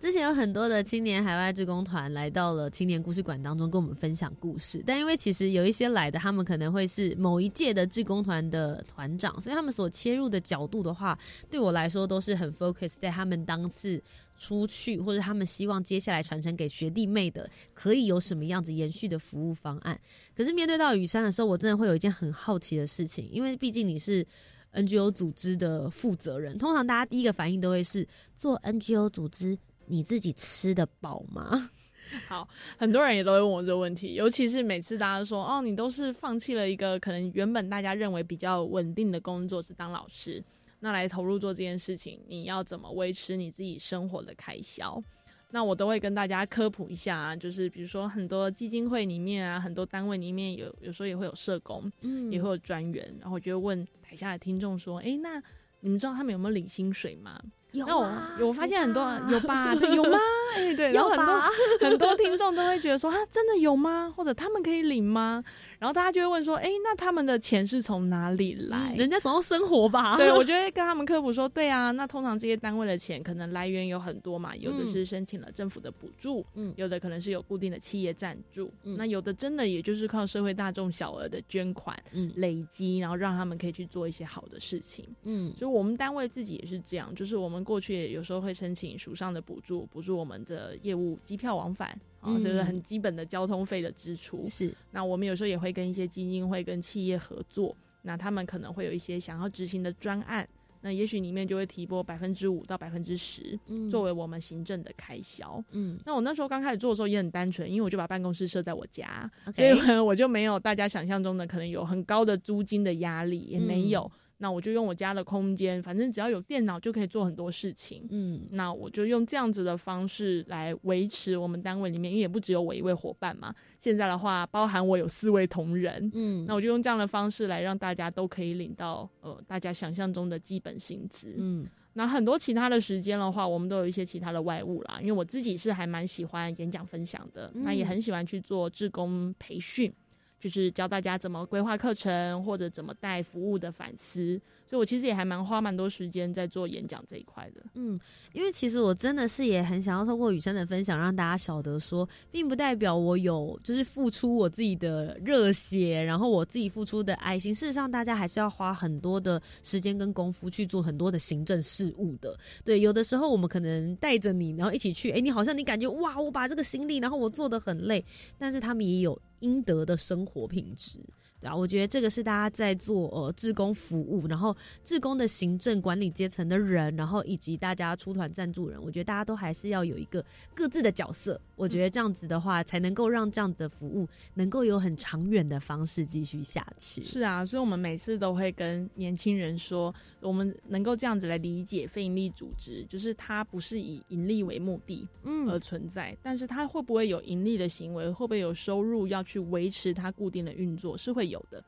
之前有很多的青年海外志工团来到了青年故事馆当中，跟我们分享故事。但因为其实有一些来的，他们可能会是某一届的志工团的团长，所以他们所切入的角度的话，对我来说都是很 focus 在他们当次出去，或者他们希望接下来传承给学弟妹的，可以有什么样子延续的服务方案。可是面对到雨山的时候，我真的会有一件很好奇的事情，因为毕竟你是。NGO 组织的负责人，通常大家第一个反应都会是做 NGO 组织，你自己吃得饱吗？<laughs> 好，很多人也都会问我这个问题，尤其是每次大家说哦，你都是放弃了一个可能原本大家认为比较稳定的工作是当老师，那来投入做这件事情，你要怎么维持你自己生活的开销？那我都会跟大家科普一下啊，就是比如说很多基金会里面啊，很多单位里面有有时候也会有社工，嗯，也会有专员，然后就会问台下的听众说，哎，那你们知道他们有没有领薪水吗？有啊，我发现很多 <laughs> 有吧，对，有吗？<laughs> 哎，对，然后很多很多听众都会觉得说，啊，真的有吗？或者他们可以领吗？然后大家就会问说：“哎，那他们的钱是从哪里来？人家总要生活吧？” <laughs> 对，我就会跟他们科普说：“对啊，那通常这些单位的钱可能来源有很多嘛，有的是申请了政府的补助，嗯，有的可能是有固定的企业赞助，嗯，那有的真的也就是靠社会大众小额的捐款，嗯，累积，然后让他们可以去做一些好的事情，嗯，所以我们单位自己也是这样，就是我们过去有时候会申请署上的补助，补助我们的业务机票往返。”啊，这是很基本的交通费的支出。是，那我们有时候也会跟一些基金会、跟企业合作，那他们可能会有一些想要执行的专案，那也许里面就会提拨百分之五到百分之十，作为我们行政的开销。嗯，那我那时候刚开始做的时候也很单纯，因为我就把办公室设在我家，所以 <laughs> 我就没有大家想象中的可能有很高的租金的压力，也没有。那我就用我家的空间，反正只要有电脑就可以做很多事情。嗯，那我就用这样子的方式来维持我们单位里面，因为也不只有我一位伙伴嘛。现在的话，包含我有四位同仁。嗯，那我就用这样的方式来让大家都可以领到呃大家想象中的基本薪资。嗯，那很多其他的时间的话，我们都有一些其他的外务啦。因为我自己是还蛮喜欢演讲分享的，那也很喜欢去做志工培训。就是教大家怎么规划课程，或者怎么带服务的反思。所以，我其实也还蛮花蛮多时间在做演讲这一块的。嗯，因为其实我真的是也很想要透过雨山的分享，让大家晓得说，并不代表我有就是付出我自己的热血，然后我自己付出的爱心。事实上，大家还是要花很多的时间跟功夫去做很多的行政事务的。对，有的时候我们可能带着你，然后一起去，哎，你好像你感觉哇，我把这个心力，然后我做的很累，但是他们也有应得的生活品质。啊。我觉得这个是大家在做呃志工服务，然后志工的行政管理阶层的人，然后以及大家出团赞助人，我觉得大家都还是要有一个各自的角色。我觉得这样子的话，才能够让这样子的服务能够有很长远的方式继续下去。是啊，所以我们每次都会跟年轻人说，我们能够这样子来理解非营利组织，就是它不是以盈利为目的嗯而存在，但是它会不会有盈利的行为，会不会有收入要去维持它固定的运作，是会有的。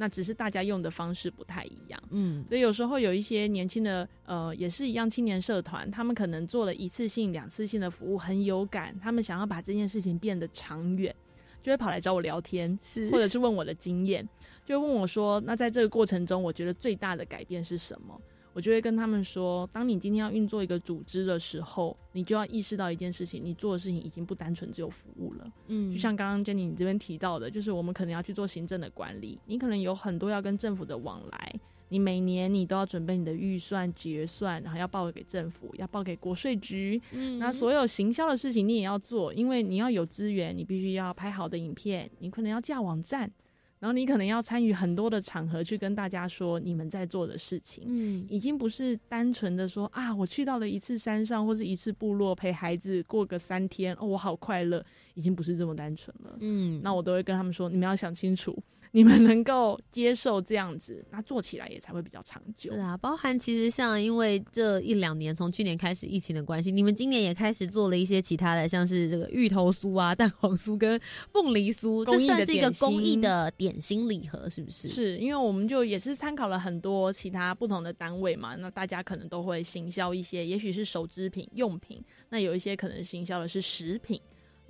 那只是大家用的方式不太一样，嗯，所以有时候有一些年轻的，呃，也是一样青年社团，他们可能做了一次性、两次性的服务，很有感，他们想要把这件事情变得长远，就会跑来找我聊天，是，或者是问我的经验，就问我说，那在这个过程中，我觉得最大的改变是什么？我就会跟他们说，当你今天要运作一个组织的时候，你就要意识到一件事情，你做的事情已经不单纯只有服务了。嗯，就像刚刚 Jenny 你这边提到的，就是我们可能要去做行政的管理，你可能有很多要跟政府的往来，你每年你都要准备你的预算结算，然后要报给政府，要报给国税局。嗯，那所有行销的事情你也要做，因为你要有资源，你必须要拍好的影片，你可能要架网站。然后你可能要参与很多的场合去跟大家说你们在做的事情，嗯，已经不是单纯的说啊，我去到了一次山上或是一次部落陪孩子过个三天，哦，我好快乐，已经不是这么单纯了，嗯，那我都会跟他们说，你们要想清楚。你们能够接受这样子，那做起来也才会比较长久。是啊，包含其实像因为这一两年，从去年开始疫情的关系，你们今年也开始做了一些其他的，像是这个芋头酥啊、蛋黄酥跟凤梨酥，这算是一个公益的点心礼盒，是不是？是因为我们就也是参考了很多其他不同的单位嘛，那大家可能都会行销一些，也许是手织品、用品，那有一些可能行销的是食品。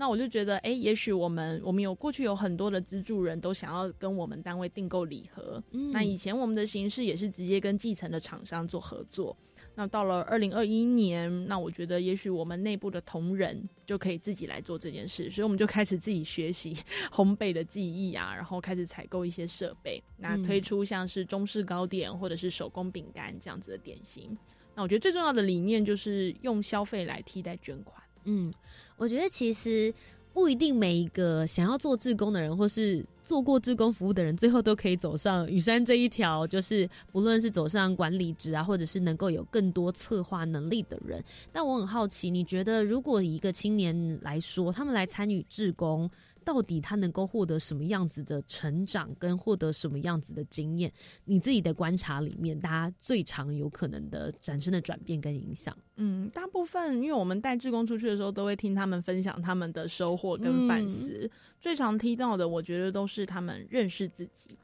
那我就觉得，哎，也许我们我们有过去有很多的资助人都想要跟我们单位订购礼盒。嗯，那以前我们的形式也是直接跟继承的厂商做合作。那到了二零二一年，那我觉得也许我们内部的同仁就可以自己来做这件事，所以我们就开始自己学习 <laughs> 烘焙的技艺啊，然后开始采购一些设备，那推出像是中式糕点或者是手工饼干这样子的点心。那我觉得最重要的理念就是用消费来替代捐款。嗯，我觉得其实不一定每一个想要做志工的人，或是做过志工服务的人，最后都可以走上雨山这一条，就是不论是走上管理职啊，或者是能够有更多策划能力的人。但我很好奇，你觉得如果一个青年来说，他们来参与志工？到底他能够获得什么样子的成长，跟获得什么样子的经验？你自己的观察里面，大家最常有可能的产生的转变跟影响？嗯，大部分因为我们带志工出去的时候，都会听他们分享他们的收获跟反思。最常听到的，我觉得都是他们认识自己，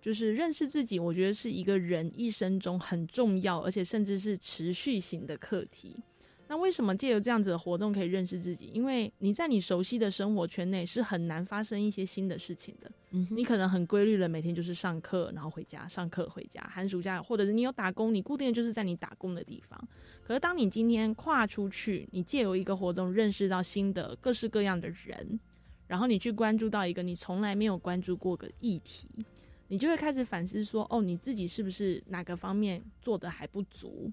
就是认识自己。我觉得是一个人一生中很重要，而且甚至是持续型的课题。那为什么借由这样子的活动可以认识自己？因为你在你熟悉的生活圈内是很难发生一些新的事情的。嗯，你可能很规律的每天就是上课，然后回家，上课回家。寒暑假或者是你有打工，你固定的就是在你打工的地方。可是当你今天跨出去，你借由一个活动认识到新的各式各样的人，然后你去关注到一个你从来没有关注过的议题，你就会开始反思说：哦，你自己是不是哪个方面做的还不足？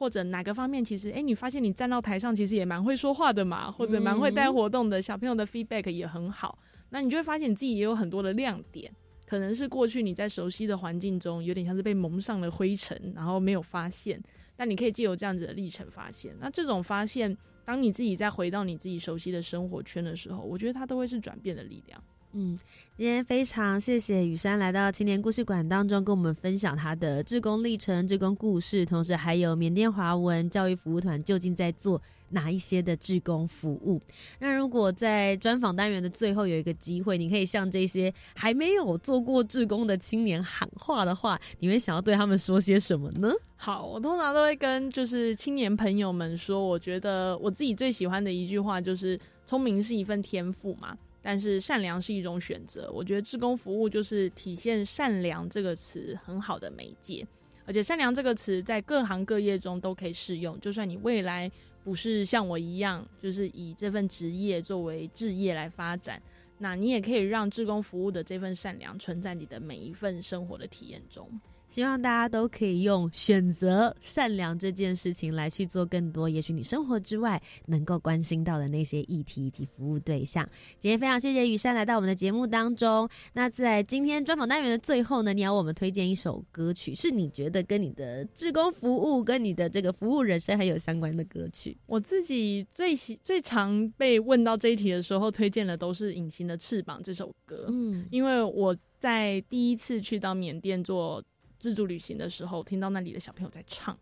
或者哪个方面，其实哎，你发现你站到台上，其实也蛮会说话的嘛，或者蛮会带活动的，小朋友的 feedback 也很好。那你就会发现你自己也有很多的亮点，可能是过去你在熟悉的环境中，有点像是被蒙上了灰尘，然后没有发现。但你可以借由这样子的历程发现。那这种发现，当你自己再回到你自己熟悉的生活圈的时候，我觉得它都会是转变的力量。嗯，今天非常谢谢雨山来到青年故事馆当中，跟我们分享他的志工历程、志工故事，同时还有缅甸华文教育服务团究竟在做哪一些的志工服务。那如果在专访单元的最后有一个机会，你可以向这些还没有做过志工的青年喊话的话，你会想要对他们说些什么呢？好，我通常都会跟就是青年朋友们说，我觉得我自己最喜欢的一句话就是“聪明是一份天赋”嘛。但是善良是一种选择，我觉得志工服务就是体现善良这个词很好的媒介，而且善良这个词在各行各业中都可以适用。就算你未来不是像我一样，就是以这份职业作为置业来发展，那你也可以让志工服务的这份善良存在你的每一份生活的体验中。希望大家都可以用选择善良这件事情来去做更多，也许你生活之外能够关心到的那些议题以及服务对象。今天非常谢谢雨山来到我们的节目当中。那在今天专访单元的最后呢，你要我们推荐一首歌曲，是你觉得跟你的志工服务、跟你的这个服务人生很有相关的歌曲？我自己最喜、最常被问到这一题的时候，推荐的都是《隐形的翅膀》这首歌。嗯，因为我在第一次去到缅甸做。自助旅行的时候，听到那里的小朋友在唱，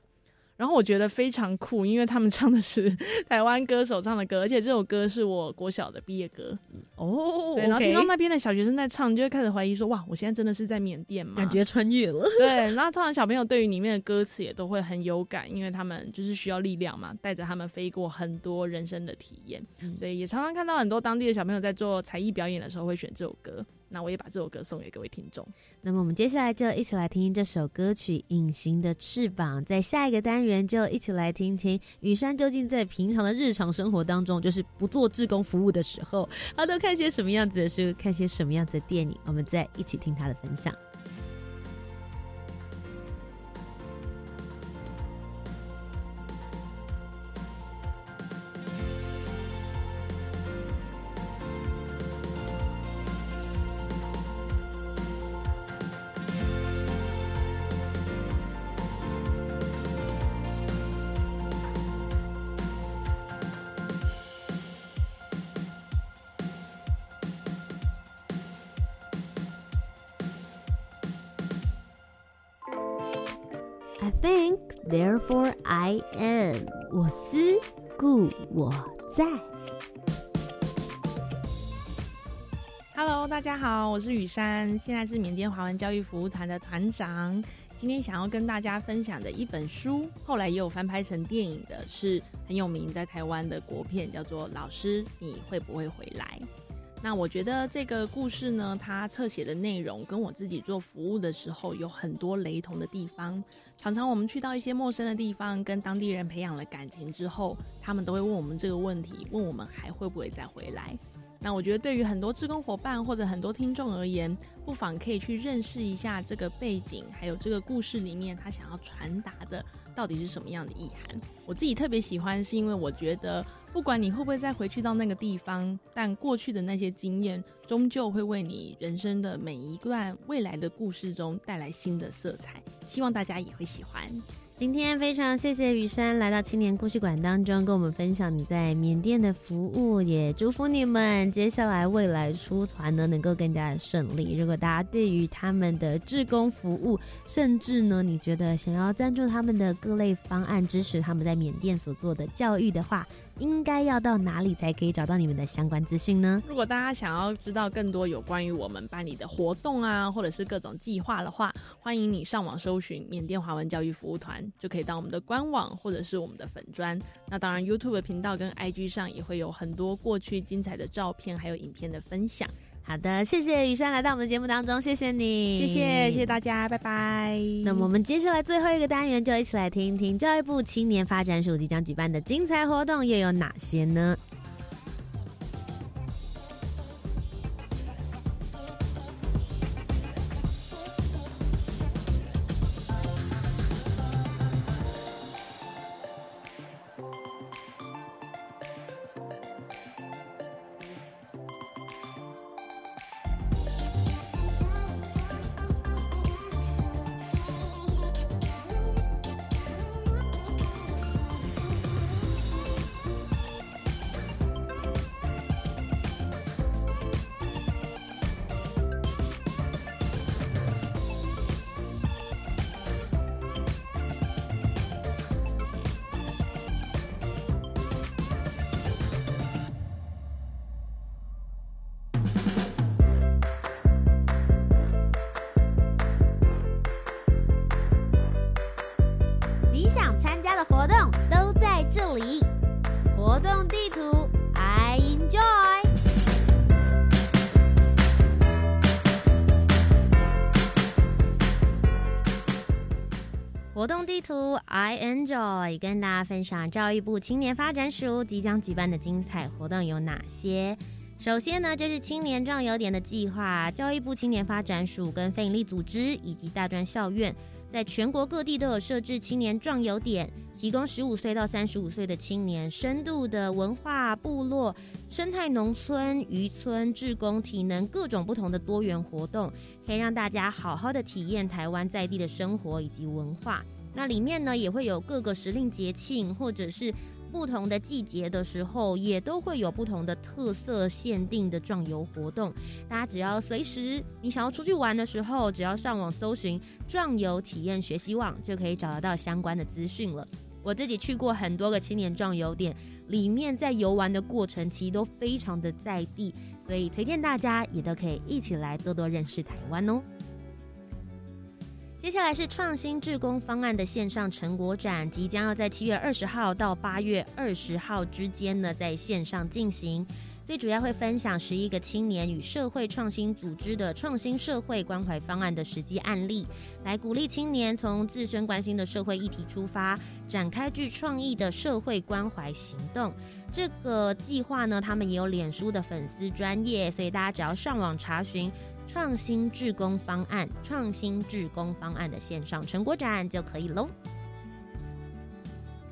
然后我觉得非常酷，因为他们唱的是台湾歌手唱的歌，而且这首歌是我国小的毕业歌哦。对，然后听到那边的小学生在唱，就会开始怀疑说：哇，我现在真的是在缅甸吗？感觉穿越了。<laughs> 对，然后通常小朋友对于里面的歌词也都会很有感，因为他们就是需要力量嘛，带着他们飞过很多人生的体验，所以也常常看到很多当地的小朋友在做才艺表演的时候会选这首歌。那我也把这首歌送给各位听众。那么我们接下来就一起来听这首歌曲《隐形的翅膀》。在下一个单元就一起来听听雨山究竟在平常的日常生活当中，就是不做志工服务的时候，他都看些什么样子的书，看些什么样子的电影。我们再一起听他的分享。I am。我思故我在。Hello，大家好，我是雨山，现在是缅甸华文教育服务团的团长。今天想要跟大家分享的一本书，后来也有翻拍成电影的，是很有名在台湾的国片，叫做《老师你会不会回来》。那我觉得这个故事呢，它侧写的内容跟我自己做服务的时候有很多雷同的地方。常常我们去到一些陌生的地方，跟当地人培养了感情之后，他们都会问我们这个问题：问我们还会不会再回来？那我觉得对于很多志工伙伴或者很多听众而言，不妨可以去认识一下这个背景，还有这个故事里面他想要传达的到底是什么样的意涵。我自己特别喜欢，是因为我觉得。不管你会不会再回去到那个地方，但过去的那些经验，终究会为你人生的每一段未来的故事中带来新的色彩。希望大家也会喜欢。今天非常谢谢雨山来到青年故事馆当中，跟我们分享你在缅甸的服务，也祝福你们接下来未来出团呢能够更加的顺利。如果大家对于他们的志工服务，甚至呢你觉得想要赞助他们的各类方案，支持他们在缅甸所做的教育的话，应该要到哪里才可以找到你们的相关资讯呢？如果大家想要知道更多有关于我们办理的活动啊，或者是各种计划的话，欢迎你上网搜寻缅甸华文教育服务团，就可以到我们的官网或者是我们的粉砖。那当然，YouTube 频道跟 IG 上也会有很多过去精彩的照片还有影片的分享。好的，谢谢雨山来到我们节目当中，谢谢你，谢谢谢谢大家，拜拜。那么我们接下来最后一个单元，就一起来听听教育部青年发展署即将举办的精彩活动又有哪些呢？动地图，I enjoy，跟大家分享教育部青年发展署即将举办的精彩活动有哪些。首先呢，就是青年壮游点的计划，教育部青年发展署跟非营利组织以及大专校院在全国各地都有设置青年壮游点，提供十五岁到三十五岁的青年深度的文化、部落、生态农村、渔村、志工、体能各种不同的多元活动，可以让大家好好的体验台湾在地的生活以及文化。那里面呢，也会有各个时令节庆，或者是。不同的季节的时候，也都会有不同的特色限定的壮游活动。大家只要随时你想要出去玩的时候，只要上网搜寻“壮游体验学习网”，就可以找得到相关的资讯了。我自己去过很多个青年壮游点，里面在游玩的过程其实都非常的在地，所以推荐大家也都可以一起来多多认识台湾哦。接下来是创新志工方案的线上成果展，即将要在七月二十号到八月二十号之间呢，在线上进行。最主要会分享十一个青年与社会创新组织的创新社会关怀方案的实际案例，来鼓励青年从自身关心的社会议题出发，展开具创意的社会关怀行动。这个计划呢，他们也有脸书的粉丝专业，所以大家只要上网查询。创新志工方案，创新志工方案的线上成果展就可以喽。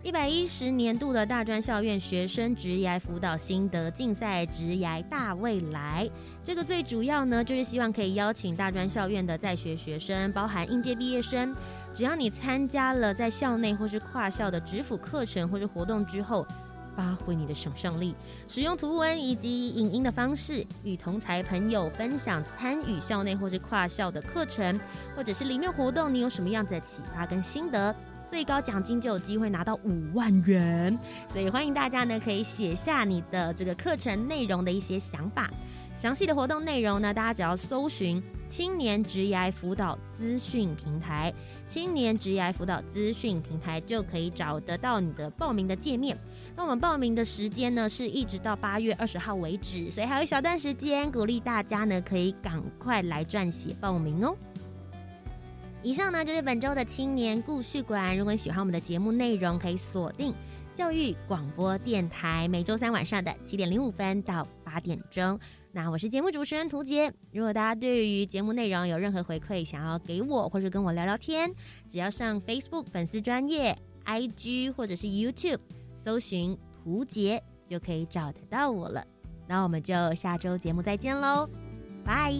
一百一十年度的大专校院学生职涯辅导心得竞赛职涯大未来，这个最主要呢，就是希望可以邀请大专校院的在学学生，包含应届毕业生，只要你参加了在校内或是跨校的职辅课程或是活动之后。发挥你的想象力，使用图文以及影音的方式，与同才朋友分享参与校内或是跨校的课程，或者是里面活动，你有什么样子的启发跟心得？最高奖金就有机会拿到五万元，所以欢迎大家呢可以写下你的这个课程内容的一些想法。详细的活动内容呢，大家只要搜寻青年职涯辅导资讯平台，青年职涯辅导资讯平台就可以找得到你的报名的界面。那我们报名的时间呢，是一直到八月二十号为止，所以还有一小段时间，鼓励大家呢可以赶快来撰写报名哦。以上呢就是本周的青年故事馆。如果你喜欢我们的节目内容，可以锁定教育广播电台，每周三晚上的七点零五分到八点钟。那我是节目主持人涂杰。如果大家对于节目内容有任何回馈，想要给我或者跟我聊聊天，只要上 Facebook 粉丝专业、IG 或者是 YouTube。搜寻图杰就可以找得到我了，那我们就下周节目再见喽，拜。